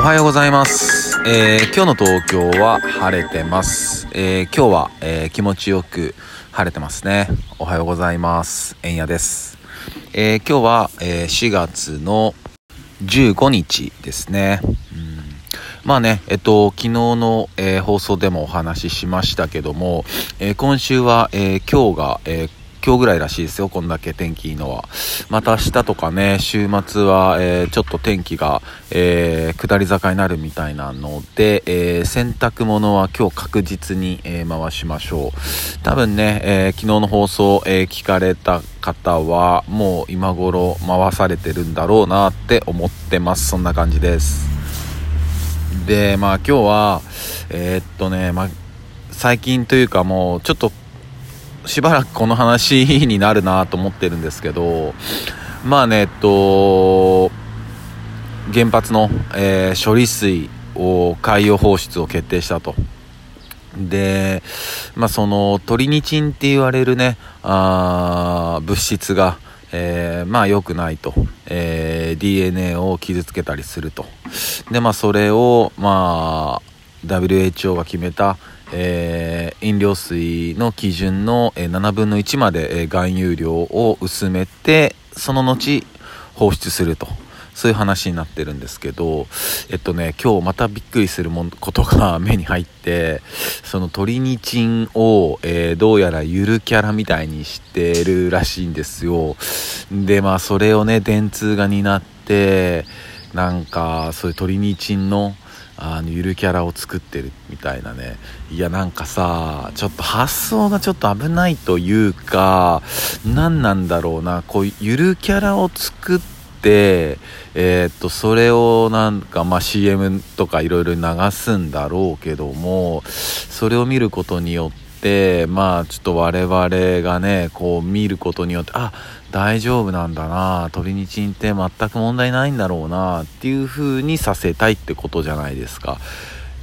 おはようございます。えー、今日の東京は晴れてます。えー、今日は、えー、気持ちよく晴れてますね。おはようございます。えんやです。え今日は、え4月の15日ですね。うんまあね、えっと、昨日の、え放送でもお話ししましたけども、え今週は、え今日が、え今日ぐらいらしいですよ、こんだけ天気いいのは。また明日とかね、週末は、えー、ちょっと天気が、えー、下り坂になるみたいなので、えー、洗濯物は今日確実に、え回しましょう。多分ね、え昨日の放送、え聞かれた方は、もう今頃回されてるんだろうなって思ってます。そんな感じです。で、まあ今日は、えっとね、まあ、最近というかもうちょっとしばらくこの話になるなと思ってるんですけど、まあね、えっと、原発の、えー、処理水を海洋放出を決定したと。で、まあそのトリニチンって言われるね、あ物質が、えー、まあ良くないと、えー、DNA を傷つけたりすると。で、まあそれを、まあ WHO が決めた、えー、飲料水の基準の、えー、7分の1まで、え、含有量を薄めてその後放出すると。そういう話になってるんですけどえっとね今日またびっくりするもことが 目に入ってそのトリニチンを、えー、どうやらゆるキャラみたいにしてるらしいんですよ。でまあそれをね電通が担ってなんかそういうトリニチンのあのゆるキャラを作ってるみたいなね。いやなんかさちょっと発想がちょっと危ないというか何なんだろうな。こうゆるキャラを作ってえー、っとそれをなんかまあ CM とかいろいろ流すんだろうけどもそれを見ることによってまあちょっと我々がねこう見ることによってあ大丈夫なんだなトリニチンって全く問題ないんだろうなっていう風にさせたいってことじゃないですか。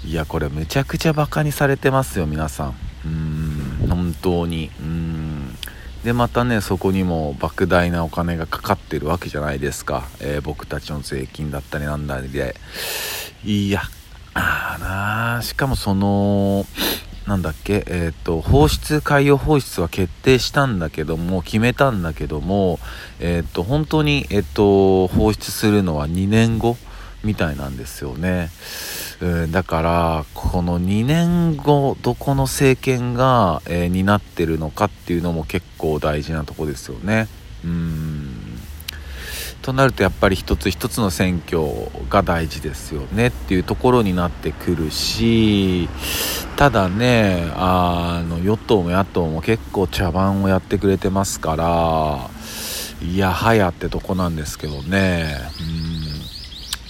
いやこれめちゃくちゃバカにされてますよ皆さん。うん本当に。うん。でまたねそこにも莫大なお金がかかってるわけじゃないですか、えー、僕たちの税金だったりなんだりで。いやあなしかもそのなんだっけ、えっ、と、放出、海洋放出は決定したんだけども、決めたんだけども、えっ、と、本当に、えっ、と、放出するのは2年後みたいなんですよね。うん、だから、この2年後、どこの政権が、えー、担ってるのかっていうのも結構大事なとこですよね。うんとなるとやっぱり一つ一つの選挙が大事ですよねっていうところになってくるしただねあの与党も野党も結構茶番をやってくれてますからいやはやってとこなんですけどね。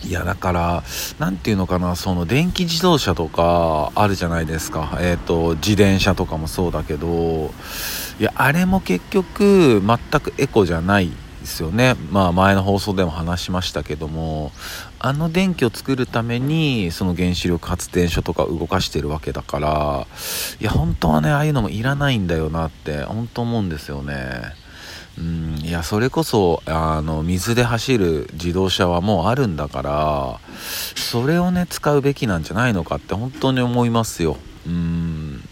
うん。いやだから何ていうのかなその電気自動車とかあるじゃないですか。えっ、ー、と自転車とかもそうだけどいやあれも結局全くエコじゃないですよね。まあ前の放送でも話しましたけども、あの電気を作るためにその原子力発電所とか動かしてるわけだから、いや本当はね、ああいうのもいらないんだよなって本当思うんですよね。うん、いや、それこそ、あの、水で走る自動車はもうあるんだから、それをね、使うべきなんじゃないのかって本当に思いますよ。うん。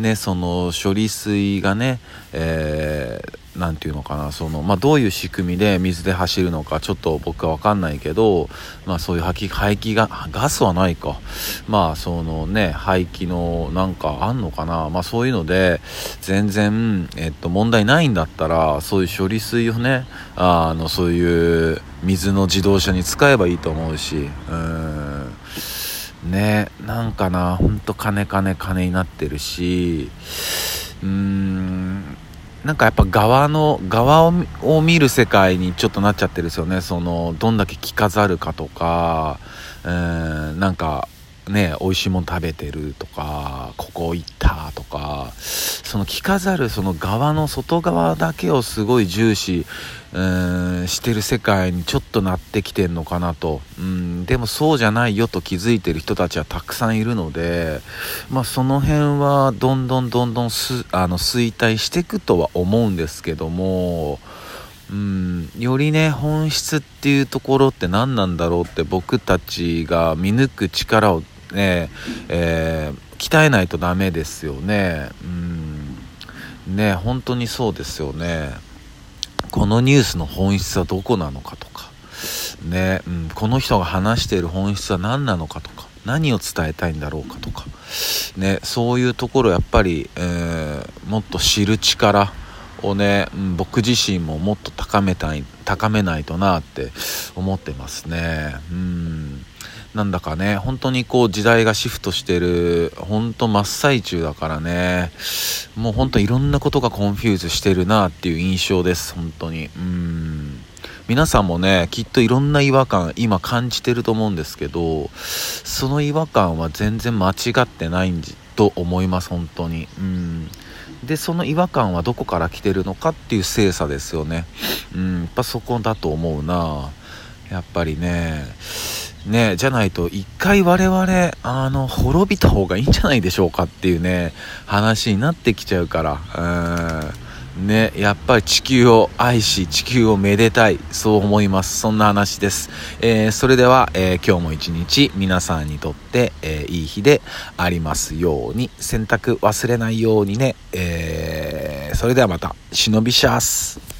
ね、その処理水がね、えー何て言うのかなその、まあ、どういう仕組みで水で走るのかちょっと僕は分かんないけど、まあ、そういう排気排気がガスはないか。まあそのね排気のなんかあんのかな、まあ、そういうので全然、えっと、問題ないんだったらそういう処理水をねあのそういう水の自動車に使えばいいと思うしうん。ねなんかな。ほんと金金金になってるしうーん。なんかやっぱ側の側を見る世界にちょっとなっちゃってるんですよね。そのどんだけ着飾るかとか、えー、なんかね美味しいもの食べてるとかここ行ったとかその着飾るその側の外側だけをすごい重視、えー、してる世界にちょっとなってきてんのかなと、うん、でもそうじゃないよと気づいてる人たちはたくさんいるので、まあ、その辺はどんどんどんどんすあの衰退していくとは思うんですけどもうんよりね本質っていうところって何なんだろうって僕たちが見抜く力をね、えー、鍛えないとダメですよね。うん。ね本当にそうですよね。このニュースの本質はどこなのかとか。ね、うん、この人が話している本質は何なのかとか。何を伝えたいんだろうかとか。ねそういうところやっぱり、えー、もっと知る力をね、僕自身ももっと高めたい高めないとなって思ってますね。うん。なんだかね本当にこう時代がシフトしてる本当真っ最中だからね。もう本当いろんなことが confuse してるなっていう印象です本当に。うん。皆さんもねきっといろんな違和感今感じてると思うんですけどその違和感は全然間違ってないんじと思います本当に。うん。でその違和感はどこから来てるのかっていう精査ですよね。うん。やっぱそこだと思うな。やっぱりねねじゃないと一回我々あの滅びた方がいいんじゃないでしょうかっていうね話になってきちゃうからうんね、やっぱり地球を愛し、地球をめでたい、そう思います。そんな話です。えー、それでは、えー、今日も一日皆さんにとって、えー、いい日でありますように、洗濯忘れないようにね、えそれではまた、忍びシャース。